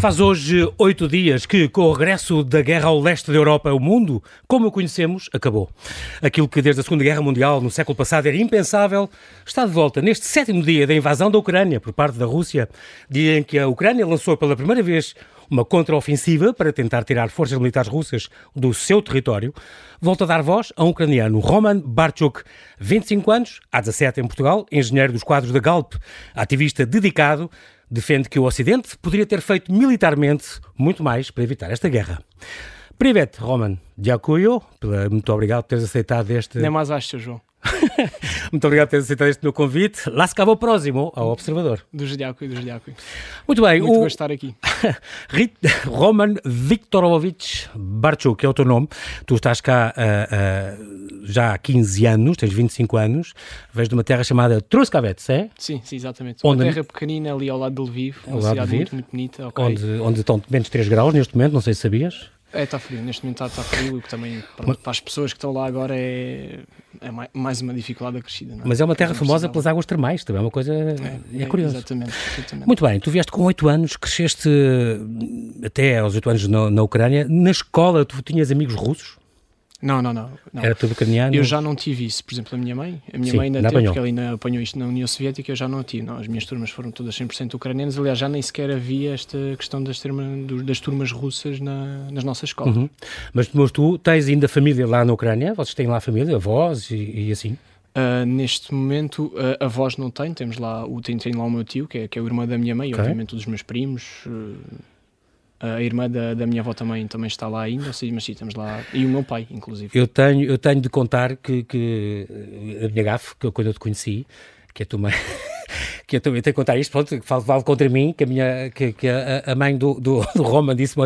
Faz hoje oito dias que, com o regresso da guerra ao leste da Europa, o mundo, como o conhecemos, acabou. Aquilo que desde a Segunda Guerra Mundial, no século passado, era impensável, está de volta neste sétimo dia da invasão da Ucrânia por parte da Rússia, dia em que a Ucrânia lançou pela primeira vez uma contraofensiva para tentar tirar forças militares russas do seu território, volta a dar voz a um ucraniano, Roman Barchuk, 25 anos, há 17 em Portugal, engenheiro dos quadros da Galp, ativista dedicado defende que o Ocidente poderia ter feito militarmente muito mais para evitar esta guerra. Privet Roman Diacuyo, muito obrigado por teres aceitado este. Nem mais acho, João. Muito obrigado por teres aceitado este meu convite. Lá se acaba o próximo, ao Observador. Do Jediaco e do Jediaco. Muito bem. Muito o... estar aqui. Roman Viktorovich Barchuk, que é o teu nome. Tu estás cá uh, já há 15 anos, tens 25 anos. Vens de uma terra chamada Truskavets, é? Sim, sim, exatamente. Onde... Uma terra pequenina ali ao lado de Lviv, uma cidade muito, muito bonita. Okay. Onde, onde estão menos 3 graus neste momento, não sei se sabias. É, está frio, neste momento está, está frio, o que também para, para, as pessoas que estão lá agora é, é mais uma dificuldade acrescida. É? Mas é uma terra famosa pelas águas termais, também é uma coisa. É, é, é curioso. Exatamente, exatamente, Muito bem, tu vieste com 8 anos, cresceste até aos 8 anos na, na Ucrânia. Na escola, tu tinhas amigos russos? Não, não, não, não. Era tudo ucraniano? Eu já não tive isso. Por exemplo, a minha mãe, a minha Sim, mãe ainda teve, apanhou. porque ela ainda apanhou isto na União Soviética, eu já não tive. Não, as minhas turmas foram todas 100% ucranianas. Aliás, já nem sequer havia esta questão das, turma, das turmas russas na, nas nossas escolas. Uhum. Mas, mas tu tens ainda família lá na Ucrânia? Vocês têm lá família, avós e, e assim? Uh, neste momento, uh, avós não tenho. Temos lá, o, tenho lá o meu tio, que é, que é o irmão da minha mãe, okay. e obviamente dos meus primos. Uh, a irmã da, da minha avó também, também está lá ainda, mas sim, estamos lá. E o meu pai, inclusive. Eu tenho, eu tenho de contar que, que a minha gafe, que quando eu te conheci, que é tua mãe. que eu também tenho que contar isto, pronto, que vale contra mim, que a, minha, que, que a, a, mãe do, do, do Roman disse-me,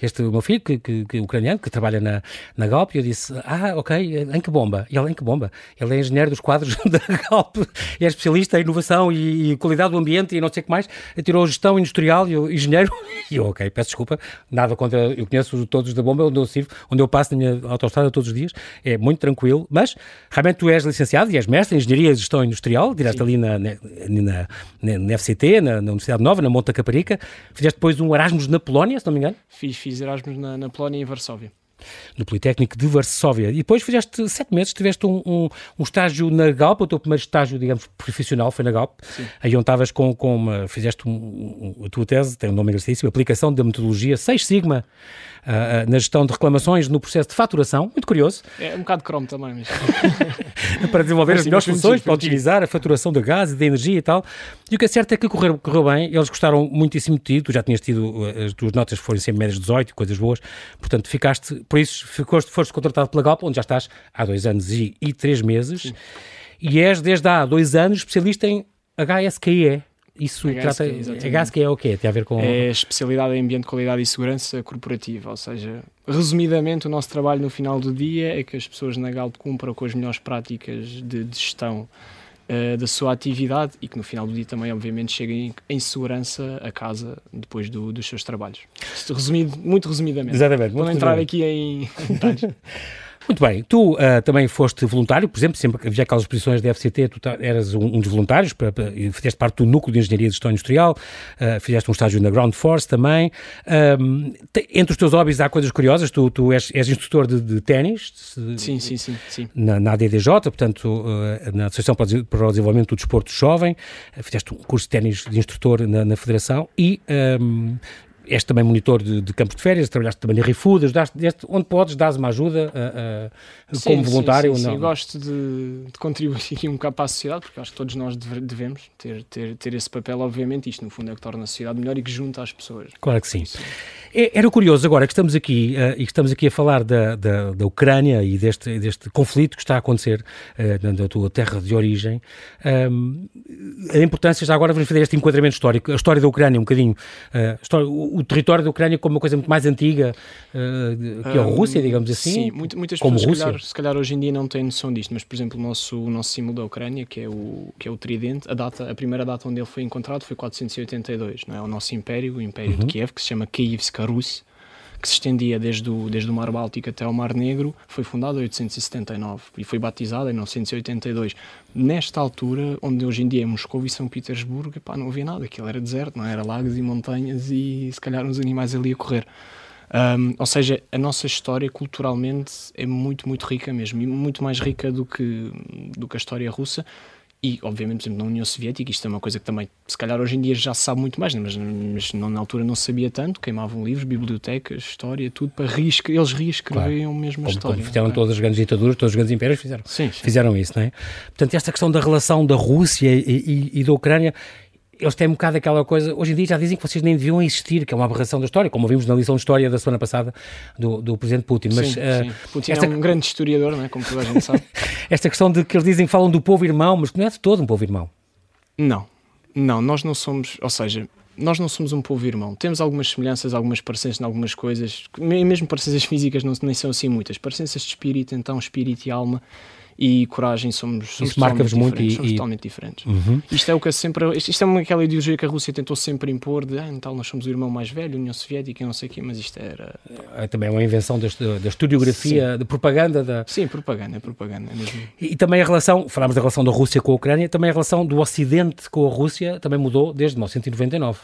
este meu filho, que, que, que, ucraniano, que trabalha na, na Galp, e eu disse, ah, ok, em que bomba? E ele, em que bomba? Ele é engenheiro dos quadros da Galp, é especialista em inovação e, e, qualidade do ambiente e não sei o que mais, tirou gestão industrial e eu, engenheiro, e eu, ok, peço desculpa, nada contra, eu conheço todos da bomba, onde eu sirvo, onde eu passo na minha autostrada todos os dias, é muito tranquilo, mas realmente tu és licenciado e és mestre em engenharia e gestão industrial, direto ali na, na, na na, na FCT, na, na, Universidade Nova, na Monta Caparica. Fizeste depois um Erasmus na Polónia, se não me engano? Fiz, fiz Erasmus na, na Polónia e em Varsóvia no Politécnico de Varsóvia. E depois fizeste sete meses, tiveste um, um, um, estágio na Galp, o teu primeiro estágio, digamos, profissional foi na Galp, Sim. aí onde estavas com, com uma, fizeste um, a tua tese, tem um nome engraçadíssimo, aplicação da metodologia 6 Sigma uh, na gestão de reclamações no processo de faturação, muito curioso. É um bocado cromo também, mas... para desenvolver as melhores funções, para otimizar a faturação da gás e da energia e tal. E o que é certo é que correu, correu bem, eles gostaram muitíssimo de ti, tu já tinhas tido, as tuas notas foram sempre médias 18, coisas boas, portanto ficaste, por isso foste, foste contratado pela Galp, onde já estás há dois anos e, e três meses, Sim. e és desde há dois anos especialista em HSKE, isso HSK, trata. HSK é o quê? Tem a ver com. É especialidade em ambiente, qualidade e segurança corporativa. Ou seja, resumidamente, o nosso trabalho no final do dia é que as pessoas na Galp cumpram com as melhores práticas de, de gestão uh, da sua atividade e que no final do dia também, obviamente, cheguem em segurança a casa depois do, dos seus trabalhos. Resumido, muito resumidamente. Exatamente. Para não entrar aqui em detalhes. Muito bem. Tu uh, também foste voluntário, por exemplo, sempre que havia aquelas posições da FCT, tu eras um, um dos voluntários, para, para, fizeste parte do núcleo de Engenharia de Gestão Industrial, uh, fizeste um estágio na Ground Force também. Um, te, entre os teus hobbies há coisas curiosas, tu, tu és, és instrutor de, de ténis. Sim, sim, sim. sim. Na, na ADDJ, portanto, uh, na Associação para o Desenvolvimento do Desporto Jovem, fizeste um curso de ténis de instrutor na, na Federação e um, és também monitor de, de, campos de férias, trabalhaste também na ReFood, ajudaste, onde podes, dás uma ajuda uh, uh, sim, como voluntário? Sim, sim, não? sim. gosto de, de, contribuir aqui um bocado para a sociedade, porque acho que todos nós devemos ter, ter, ter esse papel, obviamente, isto no fundo é que torna a sociedade melhor e que junta as pessoas. Claro que sim. É, era curioso agora que estamos aqui uh, e que estamos aqui a falar da, da, da Ucrânia e deste, deste conflito que está a acontecer uh, na, tua terra de origem. Um, a importância, já agora vamos fazer este enquadramento histórico, a história da Ucrânia um bocadinho, uh, história, o, território da Ucrânia como uma coisa muito mais antiga que a Rússia, digamos assim. Sim, muitas como pessoas Rússia. Se, calhar, se calhar hoje em dia não têm noção disto, mas por exemplo o nosso, o nosso símbolo da Ucrânia, que é o, que é o tridente, a, data, a primeira data onde ele foi encontrado foi 482, não é? o nosso império, o Império uhum. de Kiev, que se chama Kievska Rus, que se estendia desde o, desde o Mar Báltico até ao Mar Negro, foi fundada em 879 e foi batizada em 982. Nesta altura, onde hoje em dia é Moscou e São Petersburgo, não havia nada, aquilo era deserto, não é? era lagos e montanhas e se calhar uns animais ali a correr. Um, ou seja, a nossa história culturalmente é muito, muito rica mesmo, e muito mais rica do que, do que a história russa. E, obviamente, por exemplo, na União Soviética, isto é uma coisa que também, se calhar hoje em dia já se sabe muito mais, né? mas, mas não, na altura não se sabia tanto. Queimavam livros, bibliotecas, história, tudo para reescrever. Eles reescreviam claro. mesmo a história. Como fizeram é? todas as grandes ditaduras, todos os grandes impérios fizeram, sim, sim. fizeram isso, não é? Portanto, esta questão da relação da Rússia e, e, e da Ucrânia eles têm um bocado aquela coisa. Hoje em dia já dizem que vocês nem deviam existir, que é uma aberração da história, como vimos na lição de história da semana passada do, do presidente Putin. Mas, sim, uh, sim. Putin esta... é um grande historiador, não é? como toda a gente sabe. esta questão de que eles dizem falam do povo irmão, mas que não é de todo um povo irmão. Não, não, nós não somos, ou seja, nós não somos um povo irmão. Temos algumas semelhanças, algumas parecenças em algumas coisas, mesmo parecenças físicas não, nem são assim muitas. Parecenças de espírito, então, espírito e alma e coragem somos, somos Isso marca-vos muito e, somos totalmente diferentes. Uhum. Isto é o que sempre isto, isto, é aquela ideologia que a Rússia tentou sempre impor de ah, então nós somos o irmão mais velho, União Soviética, não sei o quê, mas isto era é, também é uma invenção deste, da historiografia, da propaganda da Sim, propaganda, é propaganda mesmo. E, e, também a relação, falámos da relação da Rússia com a Ucrânia, também a relação do Ocidente com a Rússia também mudou desde 1999.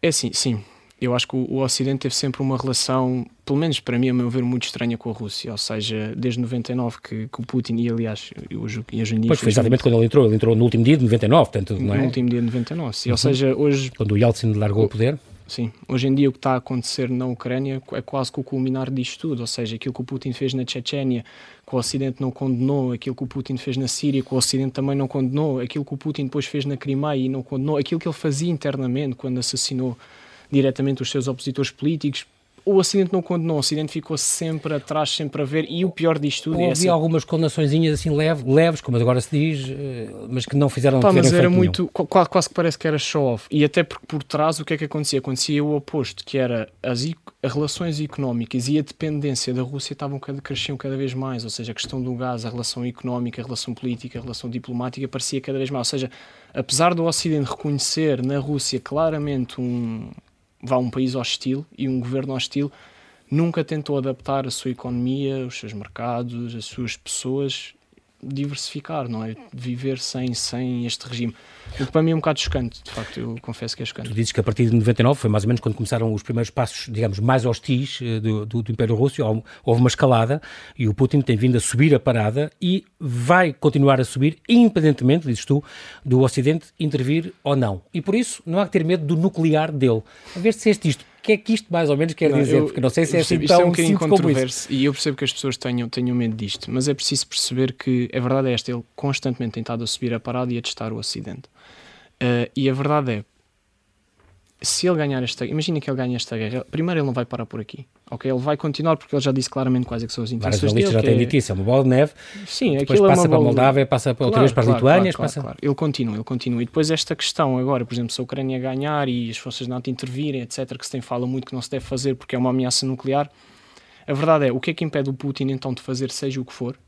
É sim, sim eu acho que o, o, Ocidente teve sempre uma relação, pelo menos para mim, a meu ver, muito estranha com a Rússia. Ou seja, desde 99 que, que o Putin, e aliás, hoje, e hoje em dia. Pois foi exatamente quando ele entrou, ele entrou no último dia de 99, portanto, não é? No último dia de 99, sim. Uhum. Ou seja, hoje. Quando o Yeltsin largou o, o poder. Sim, hoje em dia o que está a acontecer na Ucrânia é quase que o culminar disto tudo, ou seja, aquilo que o Putin fez na Chechênia, que o Ocidente não condenou, aquilo que o Putin fez na Síria, que o Ocidente também não condenou, aquilo que o Putin depois fez na Crimeia e não condenou, aquilo que ele fazia internamente quando assassinou diretamente os seus opositores políticos. O Ocidente não condenou, o Ocidente ficou sempre atrás, sempre a ver, e o pior disto tudo é Havia algumas condenaçõezinhas assim leve, leves, como agora se diz, eh, mas que não fizeram Pá, Mas era muito, quase, quase, que parece que era show-off. E até porque por trás o que é que acontecia? Acontecia o oposto, que era as, as relações económicas e a dependência da Rússia estavam cada, cresciam cada vez mais, ou seja, a questão do gás, a relação económica, a relação política, a relação diplomática parecia cada vez mais. Ou seja, apesar do Ocidente reconhecer na Rússia claramente um, vá um país hostil e um governo hostil nunca tentou adaptar a sua economia, os seus mercados, as suas pessoas, diversificar, não é? Viver sem, sem este regime. O que para mim é um bocado chocante, de facto, eu confesso que é chocante. Tu dizes que a partir de 99 foi mais ou menos quando começaram os primeiros passos, digamos, mais hostis eh, do, do, do Império Russo, houve uma escalada e o Putin tem vindo a subir a parada e vai continuar a subir, independentemente, dizes tu, do Ocidente intervir ou não. E por isso não há que ter medo do nuclear dele. A ver se este isto que é que isto mais ou menos quer não, dizer? Eu, porque não sei se é assim tão é um bocadinho controverso e eu percebo que as pessoas tenham, tenham medo disto, mas é preciso perceber que a verdade é esta, ele constantemente tem estado a subir a parada e a testar o Ocidente. Uh, e a verdade é, se ele ganhar esta imagina que ele ganha esta guerra, primeiro ele não vai parar por aqui, ok? Ele vai continuar porque ele já disse claramente quais é são as intenções dele. já têm é... dito isso, é uma bola de neve, Sim, depois passa é para a Moldávia, de... passa claro, outra vez para as claro, Lituânias. Claro, passa... claro, Ele continua, ele continua. E depois esta questão agora, por exemplo, se a Ucrânia ganhar e as forças NATO intervirem, etc., que se tem fala muito que não se deve fazer porque é uma ameaça nuclear, a verdade é, o que é que impede o Putin então de fazer seja o que for,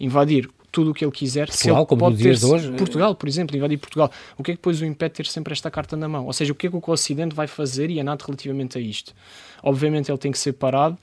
invadir tudo o que ele quiser. Portugal, ele como pode ter hoje. Portugal, por exemplo, invadir Portugal. O que é que depois o impede de ter sempre esta carta na mão? Ou seja, o que é que o Ocidente vai fazer e a NATO relativamente a isto? Obviamente ele tem que ser parado.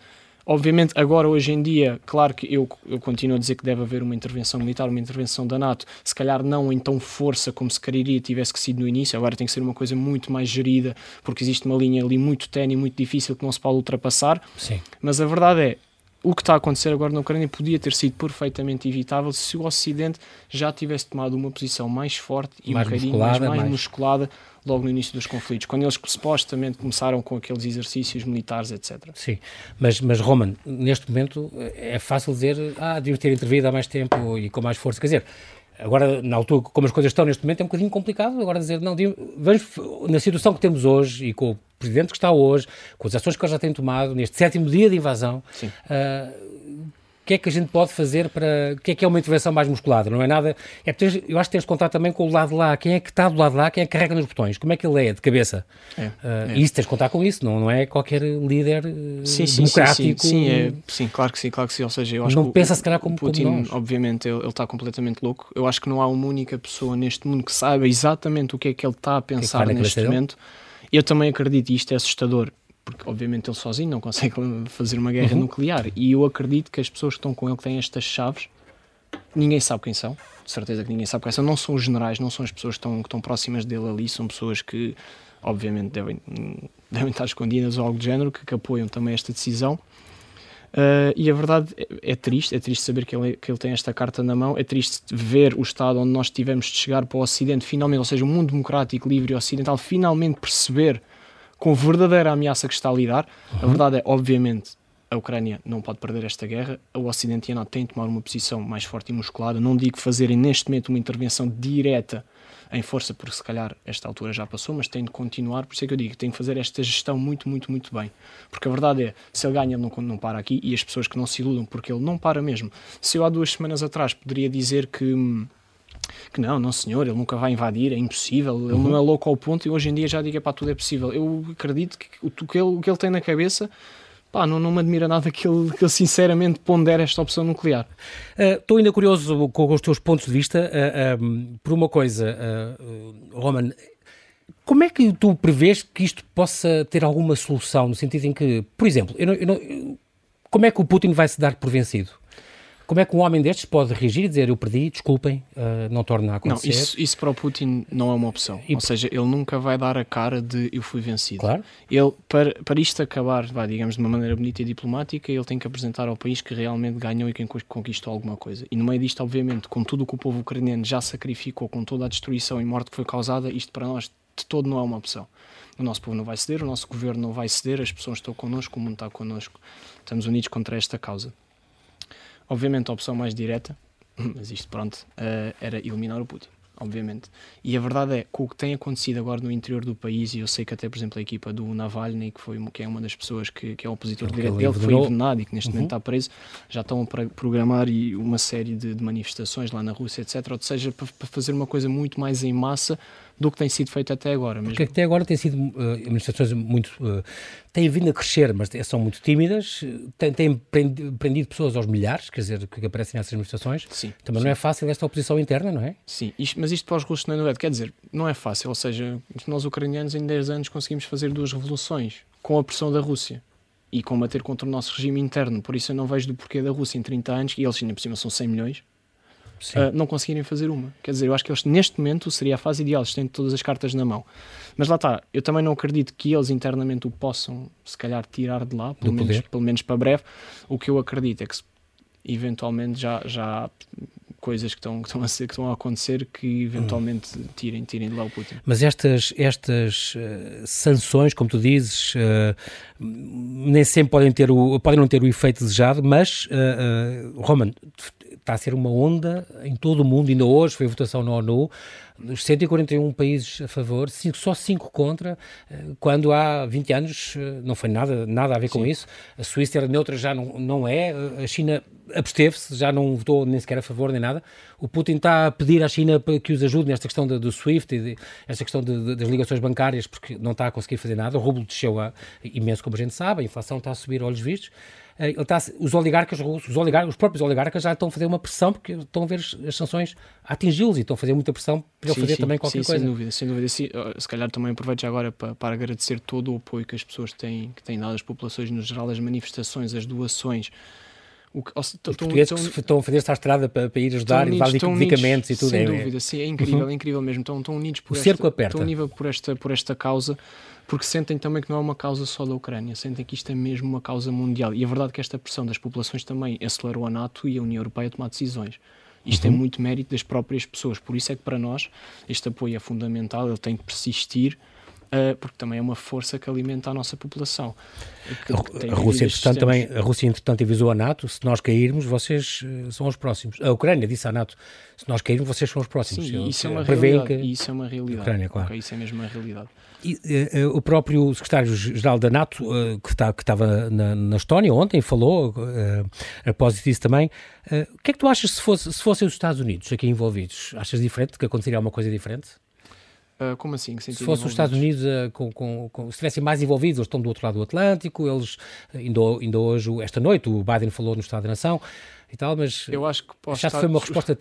Obviamente, agora, hoje em dia, claro que eu, eu continuo a dizer que deve haver uma intervenção militar, uma intervenção da NATO, se calhar não em tão força como se quereria tivesse que sido no início, agora tem que ser uma coisa muito mais gerida, porque existe uma linha ali muito ténue, muito difícil que não se pode ultrapassar. Sim. Mas a verdade é, o que está a acontecer agora na Ucrânia podia ter sido perfeitamente evitável se o Ocidente já tivesse tomado uma posição mais forte e mais um bocadinho musculada, mais, mais, mais, musculada logo no início dos conflitos, quando eles supostamente começaram com aqueles exercícios militares, etc. Sim, mas, mas Roman, neste momento é fácil dizer, ah, deviam ter intervido há mais tempo e com mais força, quer dizer, Agora, na altura, como as coisas estão neste momento, é um bocadinho complicado agora dizer, não, vamos, na situação que temos hoje e com o presidente que está hoje, com as ações que ele já tem tomado, neste sétimo dia de invasão, uh, o que é que a gente pode fazer para. O que é que é uma intervenção mais musculada? Não é nada. É eu acho que tens de contar também com o lado de lá. Quem é que está do lado de lá? Quem é que carrega nos botões? Como é que ele é de cabeça? É, uh, é. Isso tens de contar com isso, não, não é qualquer líder uh, sim, sim, democrático. Sim, sim, é, sim, claro que sim, claro que sim. Ou seja, eu acho não que pensa se calhar como Putin, como nós. obviamente, ele, ele, está completamente louco. Eu acho que não há uma única pessoa neste mundo que saiba exatamente o que é que ele está a pensar é que neste momento. Eu também acredito, e isto é assustador, porque obviamente ele sozinho não consegue fazer uma guerra uhum. nuclear. E eu acredito que as pessoas que estão com ele que têm estas chaves, ninguém sabe quem são, de certeza que ninguém sabe quem são, não são os generais, não são as pessoas que estão, que estão próximas dele ali, são pessoas que obviamente devem, devem estar escondidas ou algo do género, que, que apoiam também esta decisão. Uh, e a verdade é, é, triste, é triste saber que ele, que ele tem esta carta na mão, é triste ver o estado onde nós tivemos de chegar para o Ocidente, finalmente, ou seja, o mundo democrático, livre e ocidental, finalmente perceber com a verdadeira ameaça que está a lidar. Uhum. A verdade é, obviamente, a Ucrânia não pode perder esta guerra, o Ocidente e a NATO têm de tomar uma posição mais forte e musculada. Não digo fazerem neste momento uma intervenção direta em força, porque se calhar esta altura já passou, mas tem de continuar. Por isso é que eu digo, tem de fazer esta gestão muito, muito, muito bem. Porque a verdade é, se ele ganha, ele não, não para aqui e as pessoas que não se iludam, porque ele não para mesmo. Se eu há duas semanas atrás poderia dizer que que não, não senhor, ele nunca vai invadir, é impossível, ele uhum. não é louco ao ponto e hoje em dia já diga para tudo é possível. Eu acredito que o, que ele, o que ele tem na cabeça pá, não, não me admira nada que ele, que ele sinceramente pondere esta opção nuclear. Uh, estou ainda curioso com os teus pontos de vista uh, um, por uma coisa, uh, Roman. Como é que tu prevês que isto possa ter alguma solução, no sentido em que, por exemplo, eu não, eu não, como é que o Putin vai se dar por vencido? Como é que um homem destes pode reagir e dizer eu perdi, desculpem, uh, não torna a acontecer? Não, isso, isso, para o Putin não é uma opção. E... Ou seja, ele nunca vai dar a cara de eu fui vencido. Claro. Ele, para, para isto acabar, vai, digamos, de uma maneira bonita e diplomática, ele tem que apresentar ao país que realmente ganhou e que conquistou alguma coisa. E no meio disto, obviamente, com tudo o que o povo ucraniano já sacrificou, com toda a destruição e morte que foi causada, isto para nós de todo não é uma opção. O nosso povo não vai ceder, o nosso governo não vai ceder, as pessoas estão connosco, o mundo está connosco. Estamos unidos contra esta causa. Obviamente a opção mais direta, mas isto pronto, uh, era eliminar o Putin, obviamente. E a verdade é, com o que tem acontecido agora no interior do país, e eu sei que até, por exemplo, a equipa do Navalny, que, foi, que é uma das pessoas que, que é opositor é direto dele, foi envenenado e que neste uhum. momento está preso, já estão a programar uma série de, de manifestações lá na Rússia, etc. Ou seja, para, para fazer uma coisa muito mais em massa do que tem sido feito até agora. Mesmo. Porque até agora tem sido uh, administrações muito. Uh, têm vindo a crescer, mas são muito tímidas, têm, têm prendido pessoas aos milhares, quer dizer, que aparecem nessas administrações. Sim. Também sim. não é fácil esta oposição interna, não é? Sim, isto, mas isto para os russos não é Quer dizer, não é fácil. Ou seja, nós ucranianos em 10 anos conseguimos fazer duas revoluções com a pressão da Rússia e combater contra o nosso regime interno. Por isso eu não vejo do porquê da Rússia em 30 anos, e eles ainda por cima são 100 milhões, uh, não conseguirem fazer uma. Quer dizer, eu acho que eles, neste momento, seria a fase ideal, eles têm todas as cartas na mão. Mas lá está, eu também não acredito que eles internamente o possam, se calhar, tirar de lá, pelo, menos, pelo menos para breve. O que eu acredito é que, eventualmente, já, já há coisas que estão, que estão, a, ser, que estão a acontecer que eventualmente tirem, tirem de lá o Putin. Mas estas, estas uh, sanções, como tu dizes, uh, nem sempre podem, ter o, podem não ter o efeito desejado, mas, uh, Roman, está a ser uma onda em todo o mundo, ainda hoje foi a votação na ONU, dos 141 países a favor, só 5 contra, eh, quando há 20 anos eh, não foi nada, nada a ver Sim. com isso. A Suíça era neutra, já não, não é. A China absteve-se, já não votou nem sequer a favor nem nada. O Putin está a pedir à China que os ajude nesta questão do SWIFT e esta questão de, de, das ligações bancárias, porque não está a conseguir fazer nada. O rublo desceu a, imenso, como a gente sabe, a inflação está a subir olhos vistos. Eh, está, os oligarcas russos, os, oligarcas, os próprios oligarcas já estão a fazer uma pressão porque estão a ver as, sanções atingi-los e estão a fazer muita pressão para ele fazer sim, também qualquer sim, coisa. Sem dúvida, sem dúvida. Se, se calhar também aproveito já agora para, para, agradecer todo o apoio que as pessoas têm, que têm dado às populações no geral, as manifestações, as doações. O que, os portugueses que estão a fazer esta estrada para, para ir ajudar e levar medicamentos e tudo. Sem é, dúvida, sim, é incrível, uhum. é incrível mesmo. Estão, estão unidos por o esta, cerco aperta. estão unidos por esta, por esta causa porque sentem também que não é uma causa só da Ucrânia, sentem que isto é mesmo uma causa mundial. E a verdade é que esta pressão das populações também acelerou a NATO e a União Europeia a tomar decisões. Isto é uhum. é muito mérito das próprias pessoas, por isso é que para nós este apoio é fundamental, ele tem que persistir. Uh, porque também é uma força que alimenta a nossa população. A, Rússia, entretanto, também, a Rússia, entretanto, avisou a NATO: se nós cairmos, vocês uh, são os próximos. A Ucrânia disse à NATO: se nós cairmos, vocês são os próximos. Sim, isso, é uma realidade, que... isso é uma realidade. Ucrânia, claro. Okay, isso é mesmo uma realidade. E, uh, o próprio secretário-geral da NATO, uh, que, está, que estava na, na, Estónia ontem, falou, uh, após disso também. o que é que tu achas se, fosse, se fossem os Estados Unidos aqui envolvidos? Achas diferente, que aconteceria alguma coisa diferente? Uh, como assim? se fosse os Estados Unidos, uh, com, com, com, se estivessem mais envolvidos, eles estão do outro lado do Atlântico, eles, ainda, ainda hoje, esta noite, o Biden falou no Estado da Nação e tal, mas eu acho que já foi uma resposta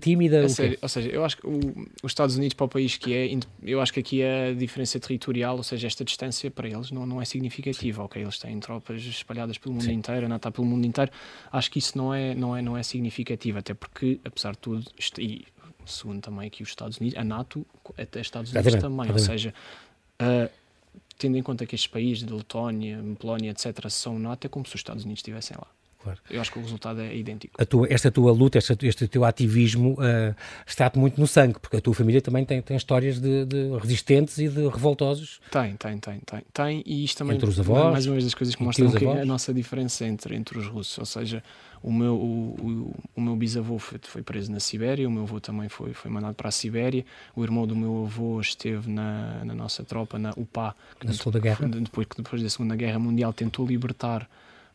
tímida. É sério, ou seja, eu acho que o, os Estados Unidos, para o país que é, eu acho que aqui a diferença territorial, ou seja, esta distância para eles não, não é significativa. Ok, eles têm tropas espalhadas pelo mundo Sim. inteiro, a NATO pelo mundo inteiro. Acho que isso não é, não é, não é significativo, até porque, apesar de tudo, e segundo também aqui os Estados Unidos, a NATO até Estados Unidos também, ou seja, uh, tendo em conta que estes países de Letónia, Polónia, etc., são NATO, é como se os Estados Unidos estivessem lá. Claro. Eu acho que o resultado é idêntico. Tua, esta tua luta, este, este teu ativismo uh, está-te muito no sangue, porque a tua família também tem, tem histórias de, de, resistentes e de revoltosos. Tem, tem, tem, tem. tem e isto também entre os avós, mais uma vez das coisas que mostram que a nossa diferença entre, entre os russos. Ou seja, o meu, o, o, o meu bisavô foi, foi, preso na Sibéria, o meu avô também foi, foi mandado para a Sibéria, o irmão do meu avô esteve na, na nossa tropa, na UPA, que na Segunda Guerra. Depois, depois da Segunda Guerra Mundial tentou libertar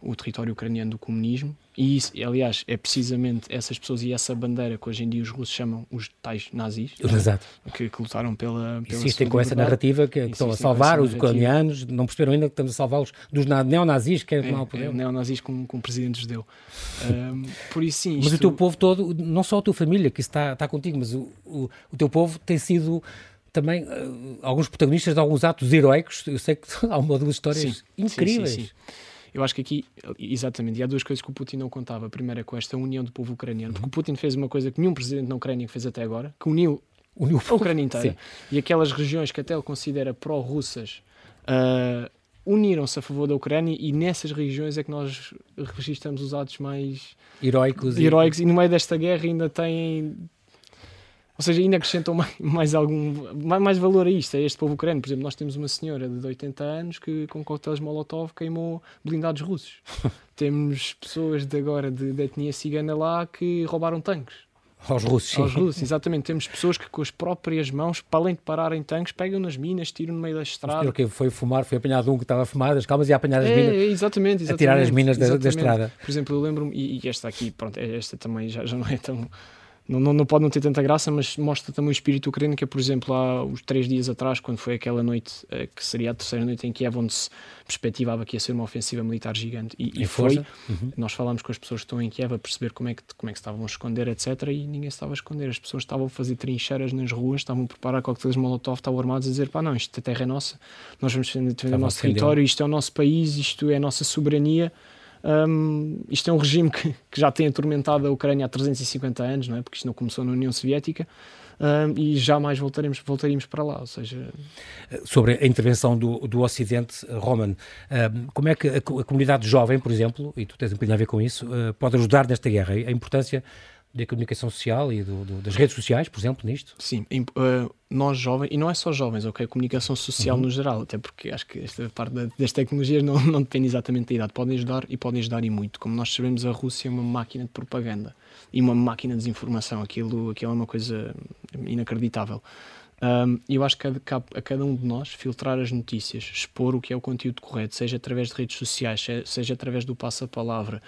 o território ucraniano do comunismo e isso, aliás, é precisamente essas pessoas e essa bandeira que hoje em dia os russos chamam os tais nazis, Exato. Que, que lutaram pela, pela Insistem com essa narrativa que, que estão a salvar os ucranianos, não perceberam ainda que estamos a salvá-los dos neonazis que querem é, tomar o poder. É, neonazis com, com presidente judeu. um, por isso sim. Isto... Mas o teu povo todo, não só a tua família que está, está contigo, mas o, o, o teu povo tem sido também uh, alguns protagonistas de alguns atos heroicos. Eu sei que há uma ou duas histórias sim, incríveis. Sim, sim, eu acho que aqui, exatamente, e há duas coisas que o Putin não contava. A primeira é com esta união do povo ucraniano, porque o Putin fez uma coisa que nenhum presidente na Ucrânia fez até agora, que uniu, uniu a Ucrânia inteira. Sim. E aquelas regiões que até ele considera pró-russas uh, uniram-se a favor da Ucrânia e nessas regiões é que nós registramos os atos mais heroicos. heroicos e... e no meio desta guerra ainda têm ou seja, ainda acrescentam mais, mais algum mais, valor a isto, a este povo ucraniano. Por exemplo, nós temos uma senhora de 80 anos que com coquetéis Molotov queimou blindados russos. temos pessoas de agora de, de etnia cigana lá que roubaram tanques. Aos russos, sim. Aos russos, exatamente. Temos pessoas que com as próprias mãos, para além de pararem tanques, pegam nas minas, tiram no meio da estrada. Que foi fumar, foi apanhado um que estava a fumar as calmas e a apanhar as é, minas. Exatamente, exatamente. A tirar as minas da, da, estrada. Por exemplo, eu lembro-me, e, e, esta aqui, pronto, esta também já, já não é tão não, não, não, pode não ter tanta graça, mas mostra também o espírito ucraniano, que é, por exemplo, há os três dias atrás, quando foi aquela noite, eh, que seria a terceira noite em Kiev, onde se perspectivava que ia ser uma ofensiva militar gigante, e, e foi. Uhum. Nós falámos com as pessoas que estão em Kiev a perceber como é, que, como é que se estavam a esconder, etc., e ninguém se estava a esconder. As pessoas estavam a fazer trincheiras nas ruas, estavam a preparar coquetéis Molotov, estavam armados a dizer: pá, não, isto a terra é nossa, nós vamos defender, defender o nosso território, isto é o nosso país, isto é a nossa soberania. Um, isto é um regime que, que, já tem atormentado a Ucrânia há 350 anos, não é? porque isto não começou na União Soviética. Um, e jamais voltaremos, voltaremos para lá. Ou seja... Sobre a intervenção do, do Ocidente, Roman, um, como é que a, a, comunidade jovem, por exemplo, e tu tens um bocadinho a ver com isso, uh, pode ajudar nesta guerra? A importância da comunicação social e do, do, das redes sociais, por exemplo, nisto? Sim, uh, nós jovens, e não é só jovens, ok? Comunicação social uhum. no geral, até porque acho que esta parte das tecnologias não, não depende exatamente da idade. Podem ajudar e podem ajudar e muito. Como nós sabemos, a Rússia é uma máquina de propaganda e uma máquina de desinformação. Aquilo, aquilo é uma coisa inacreditável. Um, eu acho que a, a, cada um de nós filtrar as notícias, expor o que é o conteúdo correto, seja através de redes sociais, seja através do passa-palavra,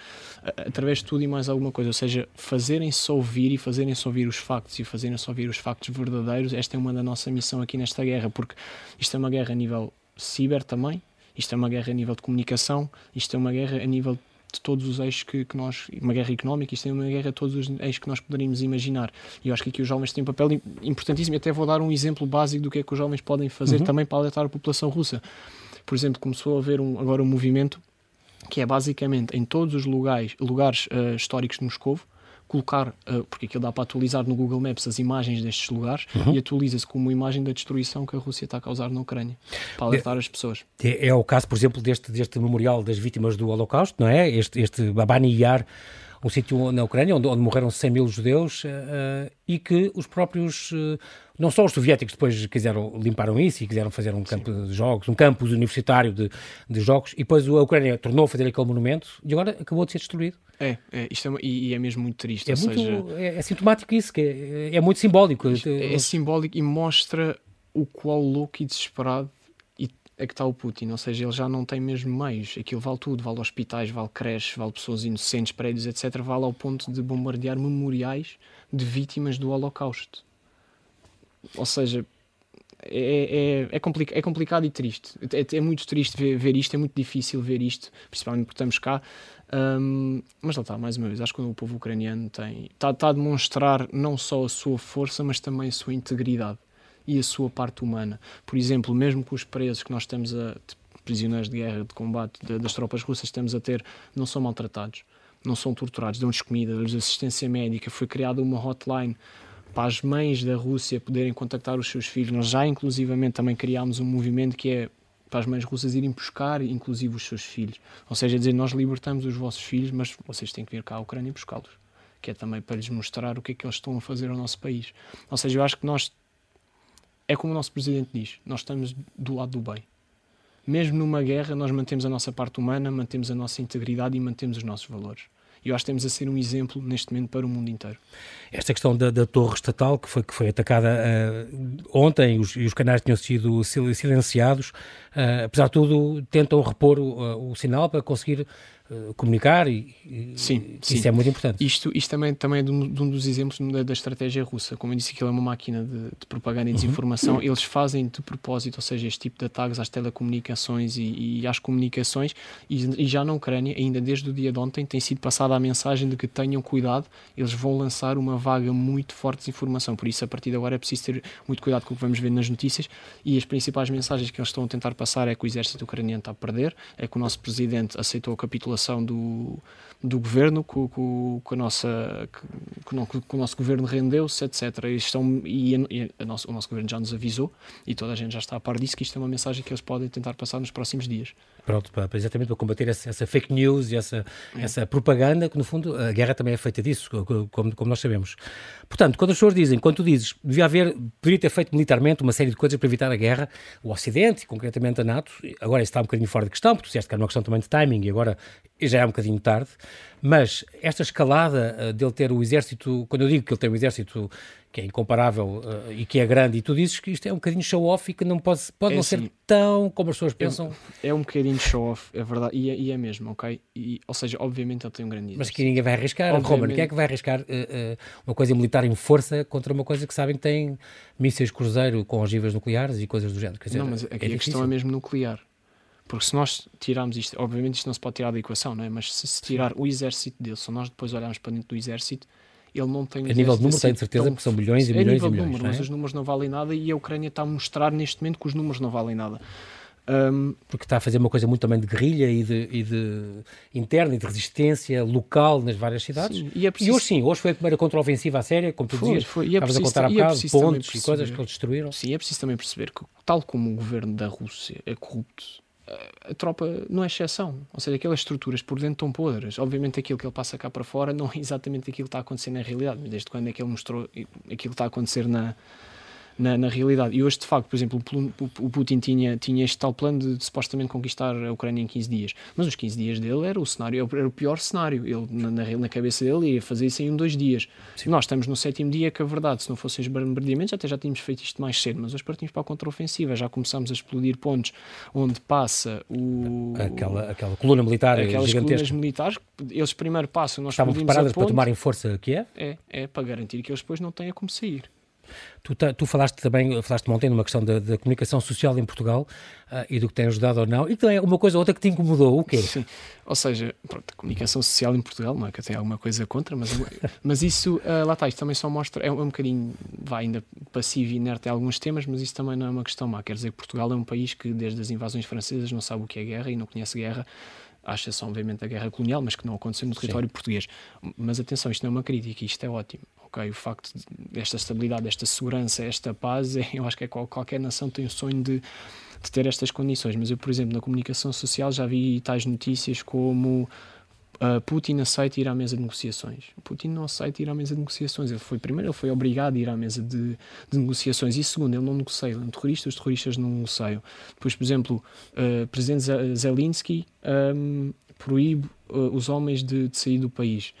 através de tudo e mais alguma coisa, ou seja, fazerem-se ouvir e fazerem-se ouvir os factos e fazerem-se ouvir os factos verdadeiros, esta é uma da nossa missão aqui nesta guerra, porque isto é uma guerra a nível ciber também, isto é uma guerra a nível de comunicação, isto é uma guerra a nível de todos os eixos que, que, nós. Uma guerra económica, isto é uma guerra a todos os eixos que nós poderíamos imaginar. E eu acho que aqui os jovens têm um papel importantíssimo. E até vou dar um exemplo básico do que é que os jovens podem fazer uhum. também para alertar a população russa. Por exemplo, começou a haver um, agora um movimento que é basicamente em todos os lugares, lugares uh, históricos de Moscou colocar, uh, porque aquilo dá para atualizar no Google Maps as imagens destes lugares uhum. e atualiza-se como uma imagem da destruição que a Rússia está a causar na Ucrânia, para alertar é, as pessoas. É, é, o caso, por exemplo, deste, deste memorial das vítimas do Holocausto, não é? Este, este Babani Yar, um sítio na Ucrânia onde, onde, morreram 100 mil judeus uh, e que os próprios, uh, não só os soviéticos depois quiseram, limparam isso e quiseram fazer um campo Sim. de jogos, um campus universitário de, de jogos e depois a Ucrânia tornou a fazer aquele monumento e agora acabou de ser destruído. É, é isto é, e, e, é mesmo muito triste. É, muito, seja, é, é, sintomático isso, que é, é muito simbólico. É, é simbólico e mostra o qual louco e desesperado é que está o Putin, ou seja, ele já não tem mesmo meios, aquilo vale tudo, vale hospitais, vale creches, vale pessoas inocentes, prédios, etc., vale ao ponto de bombardear memoriais de vítimas do Holocausto. Ou seja, é, é, é, complica, é complicado e triste. É, é muito triste ver, ver, isto, é muito difícil ver isto, principalmente porque estamos cá. Um, mas lá está, mais uma vez, acho que o povo ucraniano tem, está, está a demonstrar não só a sua força, mas também a sua integridade e a sua parte humana. Por exemplo, mesmo com os presos que nós temos a prisioneiros de guerra, de combate de, das tropas russas, estamos a ter, não são maltratados, não são torturados, dão-lhes comida, dão-lhes assistência médica. Foi criada uma hotline para as mães da Rússia poderem contactar os seus filhos. Nós já, inclusivamente, também criámos um movimento que é para as mães russas irem buscar, inclusive, os seus filhos. Ou seja, dizer, nós libertamos os vossos filhos, mas vocês têm que vir cá à Ucrânia buscá-los. Que é também para lhes mostrar o que é que eles estão a fazer ao nosso país. Ou seja, eu acho que nós é como o nosso presidente diz: nós estamos do lado do bem. Mesmo numa guerra, nós mantemos a nossa parte humana, mantemos a nossa integridade e mantemos os nossos valores. E eu acho que temos a ser um exemplo neste momento para o mundo inteiro. Esta questão da, da torre estatal que foi, que foi atacada uh, ontem os, e os canais tinham sido silenciados, uh, apesar de tudo, tentam repor o, uh, o sinal para conseguir eh, comunicar e, sim, isso sim. é muito importante. Isto, isto também, também é de um, de um dos exemplos da, da, estratégia russa. Como eu disse, aquilo é uma máquina de, de propaganda e uhum. desinformação. Uhum. Eles fazem de propósito, ou seja, este tipo de ataques às telecomunicações e, e às comunicações. E, e, já na Ucrânia, ainda desde o dia de ontem, tem sido passada a mensagem de que tenham cuidado, eles vão lançar uma vaga muito forte de informação. Por isso, a partir de agora, é preciso ter muito cuidado com o que vamos ver nas notícias. E as principais mensagens que eles estão a tentar passar é que o exército ucraniano está a perder, é que o nosso presidente aceitou a capitulação articulação do, do governo, com, com, com a nossa, com, com, o nosso governo rendeu-se, etc. E, estão, e, a, e a nosso, o nosso governo já nos avisou e toda a gente já está a par disso, que isto é uma mensagem que eles podem tentar passar nos próximos dias. Pronto, exatamente para combater essa, essa fake news e essa, é. essa propaganda, que no fundo a guerra também é feita disso, como, como nós sabemos. Portanto, quando as pessoas dizem, quando tu dizes, devia haver, poderia ter feito militarmente uma série de coisas para evitar a guerra, o Ocidente, concretamente a NATO, agora isso está um bocadinho fora de questão, porque tu disseste que era uma questão também de timing e agora já é um bocadinho tarde, mas esta escalada uh, dele ter o exército, quando eu digo que ele tem um exército que é incomparável uh, e que é grande, e tu dizes que isto é um bocadinho show-off e que não pode, pode é não assim, ser tão como as pessoas pensam. É, é um bocadinho show-off, é verdade, e é, e é mesmo, ok? E, ou seja, obviamente ele tem um grande exército. Mas que ninguém vai arriscar, obviamente... Roman, quem é que vai arriscar uh, uma coisa militar em força contra uma coisa que sabem que tem mísseis cruzeiro com ogivas nucleares e coisas do género? Dizer, não, mas aqui é a questão é mesmo nuclear. Porque se nós tirarmos isto, obviamente isto não se pode tirar da equação, não é? mas se se tirar o exército dele, se nós depois olharmos para dentro do exército, ele não tem. A nível de número, tenho certeza, tão... porque são milhões e milhões e milhões. Número, é? Mas os números não valem nada e a Ucrânia está a mostrar neste momento que os números não valem nada. Um, porque está a fazer uma coisa muito também de guerrilha e de, e de interna e de resistência local nas várias cidades. Sim, e, é preciso... e, hoje sim, hoje foi a primeira contra-ofensiva a séria, como tu foi, dizias, foi. E é estavas a contar há é pontos e coisas que eles destruíram. Sim, é preciso também perceber que, tal como o governo da Rússia é corrupto, a tropa não é exceção. Ou seja, aquelas estruturas por dentro estão podres. Obviamente aquilo que ele passa cá para fora não é exatamente aquilo que está a acontecer na realidade, mas desde quando é que ele mostrou aquilo que está a acontecer na, na, na, realidade. E hoje, de facto, por exemplo, o Putin tinha, tinha este tal plano de, de, supostamente conquistar a Ucrânia em 15 dias, mas os 15 dias dele era o cenário, era o pior cenário. Ele, na, na, na cabeça dele, ia fazer isso em um, dois dias. Sim. Nós estamos no sétimo dia, que a verdade, se não fossem os bombardeamentos, até já tínhamos feito isto mais cedo, mas hoje partimos para a contraofensiva, já começamos a explodir pontos onde passa o. Aquela, aquela coluna militar aquelas gigantesca. colunas militares, eles primeiro passam, nós Estavam preparadas para tomarem força que é? É, é para garantir que eles depois não tenham como sair. Tu, tu, falaste também, falaste ontem numa questão da, da comunicação social em Portugal uh, e do que tem ajudado ou não, e também uma coisa ou outra que te incomodou, o quê? Sim, ou seja, pronto, a comunicação social em Portugal, não é que eu tenha alguma coisa contra, mas, mas isso, uh, lá está, isto também só mostra, é um, é um bocadinho, vai ainda passivo e inerte em alguns temas, mas isso também não é uma questão má, quer dizer que Portugal é um país que desde as invasões francesas não sabe o que é guerra e não conhece guerra, à exceção, obviamente, da guerra colonial, mas que não aconteceu no território Sim. português. Mas atenção, isto não é uma crítica, isto é ótimo. Okay? O facto desta estabilidade, desta segurança, esta paz, eu acho que é qual, qualquer nação tem o sonho de, de ter estas condições. Mas eu, por exemplo, na comunicação social já vi tais notícias como Uh, Putin aceita ir à mesa de negociações. Putin não aceita ir à mesa de negociações. Ele foi primeiro, ele foi obrigado a ir à mesa de, de negociações. E segundo, ele não negocia. Ele é um terrorista, os terroristas não negociam. Depois, por exemplo, uh, presidente Zelensky um, proíbe uh, os homens de, de sair do país.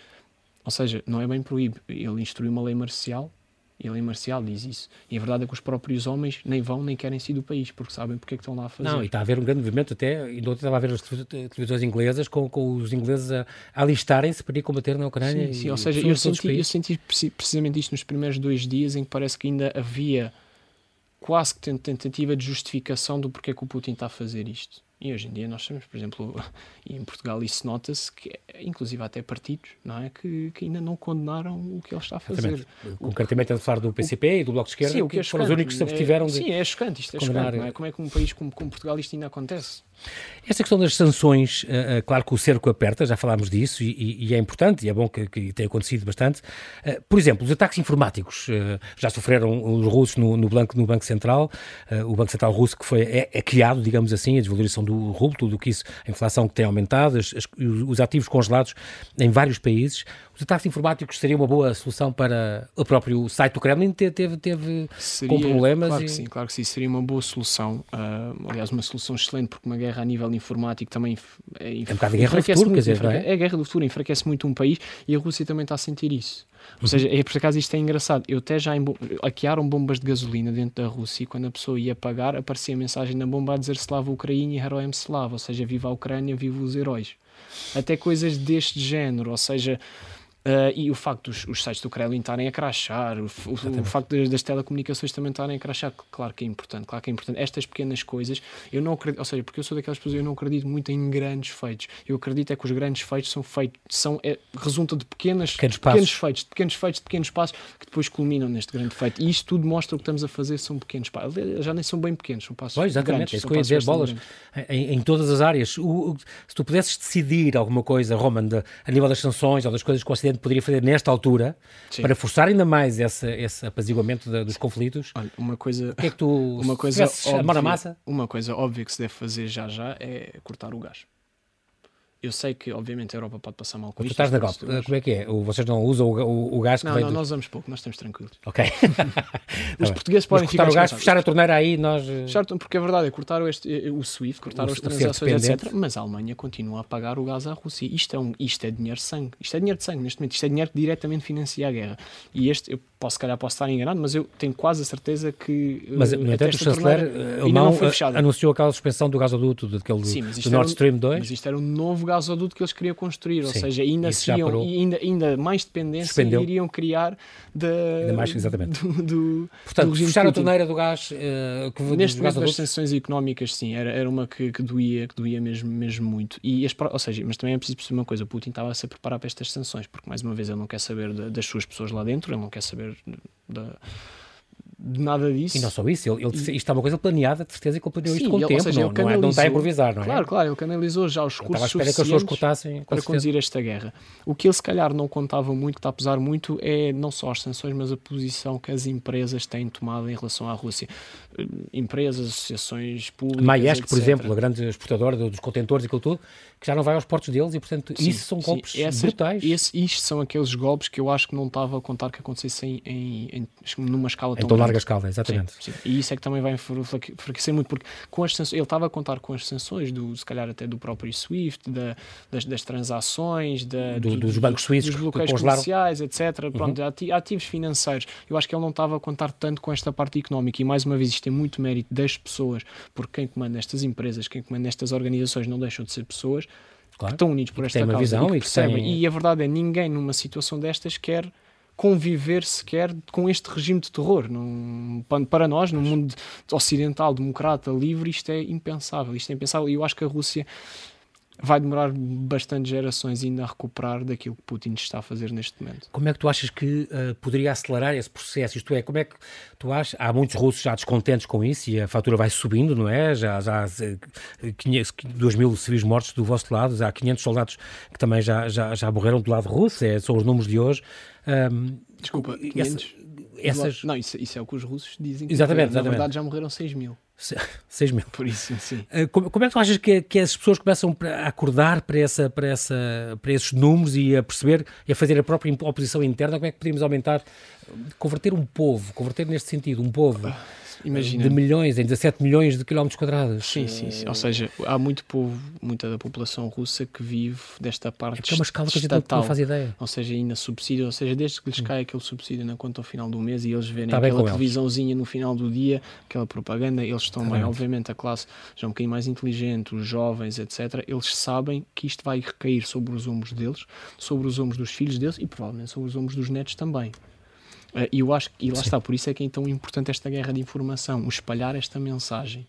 Ou seja, não é bem proíbe. Ele instruiu uma lei marcial e a lei marcial diz isso. E a verdade é que os próprios homens nem vão nem querem sair do país, porque sabem porque é que estão lá a fazer. Não, e está a haver um grande movimento até, e ontem estava a ver as televisões inglesas com, com os ingleses a, alistarem-se para ir combater na Ucrânia. Sim, sim ou seja, eu senti, eu senti precisamente isto nos primeiros dois dias em que parece que ainda havia quase que tentativa de justificação do porquê que o Putin está a fazer isto. E hoje em dia nós temos, por exemplo, e em Portugal isso nota-se que, inclusive até partidos, não é, que, que, ainda não condenaram o que ele está a fazer. Exatamente. Concretamente a falar do PCP o, e do Bloco de Esquerda, sim, o que, é foram os únicos que se abstiveram é, de Sim, é chocante, isto é chocante, é? Como é que um país como, como Portugal isto ainda acontece? Esta questão das sanções, uh, claro que o cerco aperta, já falámos disso, e, e é importante, e é bom que, que tenha acontecido bastante. Uh, por exemplo, os ataques informáticos já sofreram os russos no, no, banco, no Banco Central, o Banco Central russo que foi é, é, criado, digamos assim, a desvalorização do rublo, tudo o que isso, a inflação que tem aumentado, as, as, os ativos congelados em vários países. Os ataques informáticos seriam uma boa solução para o próprio site do Kremlin? Teve, teve, teve seria, com problemas? Claro e... que sim, claro que sim, seria uma boa solução. Uh, aliás, uma solução excelente, porque uma guerra a nível informático também é, é um bocado de guerra do futuro, quer dizer, é? é a guerra do futuro, enfraquece muito um país e a Rússia também está a sentir isso. Ou uhum. seja, é por acaso isto é engraçado. Eu até já hackearam bombas de gasolina dentro da Rússia e quando a pessoa ia pagar, aparecia a mensagem na bomba a dizer Slava Ucrânia e Heroem Slava, ou seja, viva a Ucrânia, viva os heróis. Até coisas deste género, ou seja, Uh, e o facto dos os sites do Kremlin estarem a crashar, o, o, o facto das, das, telecomunicações também estarem a crashar, claro que é importante, claro que é importante. Estas pequenas coisas, eu não acredito, ou seja, porque eu sou daquelas pessoas, eu não acredito muito em grandes feitos. Eu acredito é que os grandes feitos são feitos, são, é, resulta de pequenas, pequenos, pequenos feitos, de pequenos feitos, de pequenos passos que depois culminam neste grande feito. E isto tudo mostra o que estamos a fazer, são pequenos passos. Já nem são bem pequenos, são passos pois, exatamente, grandes. É eu ia dizer, bolas em, em, todas as áreas. O, se tu pudesses decidir alguma coisa, Roman, de, a nível das sanções ou das coisas que o Ocidente poderia fazer nesta altura, Sim. para forçar ainda mais essa, esse apaziguamento dos conflitos. Olha, uma coisa. O que é que tu. Uma coisa óbvia, massa? Uma coisa óbvia que se deve fazer já já é cortar o gás. Eu sei que, obviamente, a Europa pode passar mal com tu isto. estás na Galp. Como é que é? Vocês não usam o, o, o gás que não, vem Não, do... nós usamos pouco, nós estamos tranquilos. Ok. Os portugueses podem ficar o gás, fechar a torneira aí, nós... Fechar, porque a verdade é cortar o, este, o SWIFT, cortar o, as transações, etc. Mas a Alemanha continua a pagar o gás à Rússia. Isto é, um, isto é dinheiro de sangue. Isto é dinheiro de sangue, neste momento. Isto é dinheiro que diretamente financia a guerra. E este, eu posso, se calhar posso estar enganado, mas eu tenho quase a certeza que... Mas, no entanto, o chanceler alemão anunciou aquela suspensão do gasoduto, daquele, Sim, do Nord Stream 2. Mas isto era um novo gasoduto que eles queriam construir, Sim, ou seja, ainda, seriam, ainda, ainda mais dependência Suspendeu. iriam criar de, ainda mais, exatamente. do, do Portanto, do fechar a torneira do gás uh, que Neste momento das sanções económicas, sim, era, era uma que, que, doía, que doía mesmo, mesmo muito. E as, ou seja, mas também é preciso perceber uma coisa, o Putin estava a se preparar para estas sanções, porque mais uma vez ele não quer saber de, das suas pessoas lá dentro, ele não quer saber da de nada disso. E não só isso, ele, ele, e... isto é uma coisa planeada, de certeza que ele planeou isto com o tempo, seja, não, canalizou... não, é, não está a improvisar, não é? Claro, claro, ele canalizou já os recursos suficientes que as pessoas cortassem, para conduzir esta guerra. O que ele se calhar não contava muito, que está a pesar muito, é não só as sanções, mas a posição que as empresas têm tomado em relação à Rússia. Eh, empresas, associações públicas, Maersk, por exemplo, a grande exportadora dos contentores e aquilo tudo, que já não vai aos portos deles e, portanto, sim, isso são golpes sim, essas, brutais. Esse, isto são aqueles golpes que eu acho que não estava a contar que acontecessem em, em, numa escala tão, em tão larga escala, exatamente. Sim, e isso é que também vai enfraquecer muito, porque com as sanções, ele estava a contar com as sanções, do, se calhar até do próprio SWIFT, da, das, das, transações, da, do, dos bancos suíços, dos bloqueios comerciais, etc. Uhum. Pronto, ativos financeiros. Eu acho que ele não estava a contar tanto com esta parte económica e, mais uma vez, isto tem muito mérito das pessoas, porque quem comanda estas empresas, quem comanda estas organizações não deixam de ser pessoas claro. que estão unidos por esta causa visão e, que percebem. Tem... E a verdade é ninguém numa situação destas quer conviver sequer com este regime de terror. Não, para nós, no mundo ocidental, democrata, livre, isto é impensável. Isto é impensável. E eu acho que a Rússia vai demorar bastante gerações ainda a recuperar daquilo que Putin está a fazer neste momento. Como é que tu achas que uh, poderia acelerar esse processo? Isto é, como é que tu achas? Há muitos russos já descontentes com isso e a fatura vai subindo, não é? Já, já há 2 mil civis mortos do vosso lado, há 500 soldados que também já, já, já morreram do lado russo, é, são os números de hoje. Um, Desculpa, 500? Essa, essas... Não, isso, isso, é o que os russos dizem. Exatamente, exatamente. Na verdade já morreram 6 mil. 6 mil. Por isso, sim. Uh, como, como, é que tu achas que, que as pessoas começam a acordar para, essa, para, essa, para esses números e a perceber e a fazer a própria oposição interna? Como é que podemos aumentar, converter um povo, converter neste sentido um povo Imagina. de milhões, em 17 milhões de quilómetros quadrados. Sim, sim, sim. Ou seja, há muito povo, muita da população russa que vive desta parte é, é uma escala que estatal, não faz ideia. Ou seja, ainda subsídio, ou seja, desde que lhes hum. cai aquele subsídio na conta ao final do mês e eles verem tá aquela televisãozinha eles. no final do dia, aquela propaganda, eles estão bem. Obviamente, a classe já é um bocadinho mais inteligente, os jovens, etc., eles sabem que isto vai recair sobre os ombros deles, sobre os ombros dos filhos deles e provavelmente sobre os ombros dos netos também. Uh, e eu acho e lá Sim. está, por isso é que é tão importante esta guerra de informação, o espalhar esta mensagem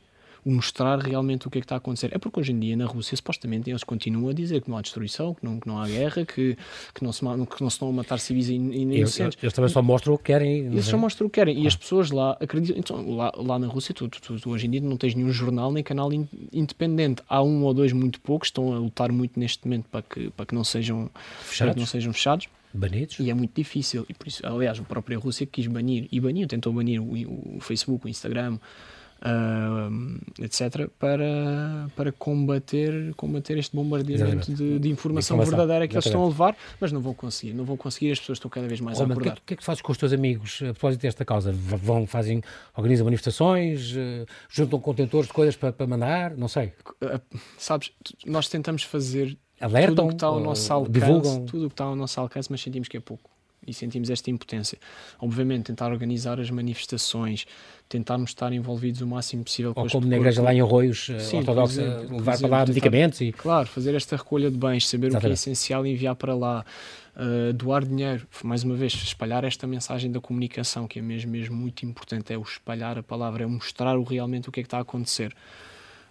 o mostrar realmente o que é que está a acontecer. É porque hoje em dia na Rússia, supostamente, eles continuam a dizer que não há destruição, que não, que não há guerra, que, que, não se, que não se estão a matar civis inocentes. Eles, eles também só mostram o que querem. Eles só é? mostram o que querem. Ah. E as pessoas lá acreditam. Então, lá, lá na Rússia, tu, tu, tu, tu, hoje em dia não tens nenhum jornal nem canal in, independente. Há um ou dois muito poucos, estão a lutar muito neste momento para que, para que não sejam fechados. não sejam fechados. Banidos? E é muito difícil. E por isso, aliás, a própria Rússia quis banir, e baniu, tentou banir o, o Facebook, o Instagram, uh, etc., para, para combater, combater este bombardeamento de, de, informação, verdadeira que eles estão a levar, mas não vão conseguir, não vão conseguir, as pessoas estão cada vez mais a acordar. O que, é, que é que fazes com os teus amigos a propósito desta causa? Vão, fazem, organizam manifestações, uh, juntam contentores de coisas para, para mandar, não sei. Uh, sabes, nós tentamos fazer Alertam, tudo o que está ao nosso alcance, divulgam. tudo o que está ao nosso alcance, mas sentimos que é pouco e sentimos esta impotência. Obviamente, tentar organizar as manifestações, tentarmos estar envolvidos o máximo possível com Ou como na igreja lá em Arroios, eh, Sim, ortodoxa, exemplo, levar para lá medicamentos e... Claro, fazer esta recolha de bens, saber Exatamente. o que é essencial e enviar para lá, uh, doar dinheiro, mais uma vez, espalhar esta mensagem da comunicação, que é mesmo, mesmo muito importante, é o espalhar a palavra, é mostrar o, realmente o que é que está a acontecer.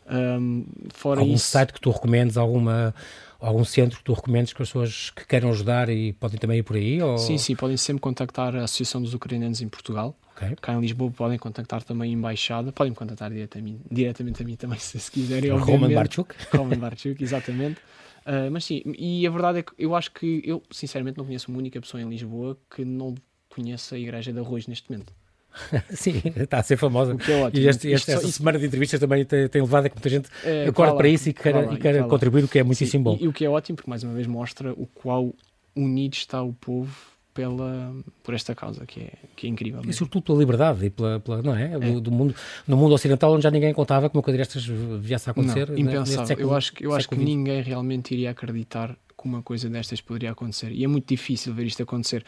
Um, fora Algum isso... site que tu recomendes, alguma algum centro que tu recomendes que as pessoas que queiram ajudar e podem também ir por aí? Ou... Sim, sim, podem sempre contactar a Associação dos Ucranianos em Portugal. Okay. Cá em Lisboa podem contactar também a Embaixada, podem me contactar diretamente, diretamente a mim também, se, se quiserem. Roman Barchuk. Roman Barchuk, exatamente. Uh, mas sim, e a verdade é que eu acho que eu, sinceramente, não conheço uma única pessoa em Lisboa que não conheça a Igreja de Arroz neste momento. Sim, está a ser famosa. O que é ótimo. E este, este, esta semana de entrevistas também tem, tem levado a que muita gente é, acorde para isso e queira, e queira contribuir, o que é muitíssimo bom. E, e, o que é ótimo, porque mais uma vez mostra o qual unido está o povo pela, por esta causa, que é, que é incrível. E sobretudo pela liberdade e pela, pela não é? é. Do, do, mundo, no mundo ocidental onde já ninguém contava que uma coisa destas viesse a acontecer. Não, impensável. Século, eu acho, eu acho que ninguém realmente iria acreditar que uma coisa destas poderia acontecer. E é muito difícil ver isto acontecer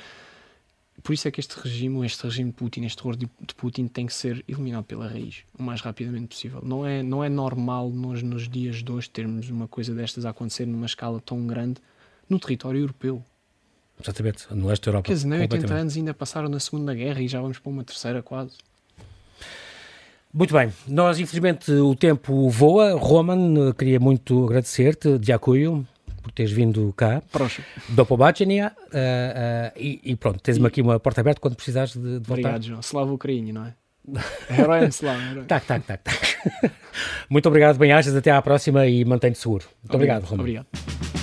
por isso é que este regime, este regime de Putin, este terror de, Putin tem que ser eliminado pela raiz o mais rapidamente possível. Não é, não é normal nós, nos dias de hoje, termos uma coisa destas a acontecer numa escala tão grande no território europeu. Exatamente, no leste da Europa. Quer dizer, nem 80 anos ainda passaram na Segunda Guerra e já vamos para uma terceira quase. Muito bem, nós infelizmente o tempo voa. Roman, queria muito agradecer-te, de apoio por teres vindo cá. Proxo. Do Pobacenia. Uh, uh, e, e, pronto, tens-me aqui uma porta aberta quando precisares de, de voltar. Obrigado, João. Slava Ucrânia, não é? Herói Slava. Tac, tac, tac, tac. Muito obrigado, bem-ajas. Até à próxima e mantém-te seguro. Muito obrigado, obrigado. Obrigado.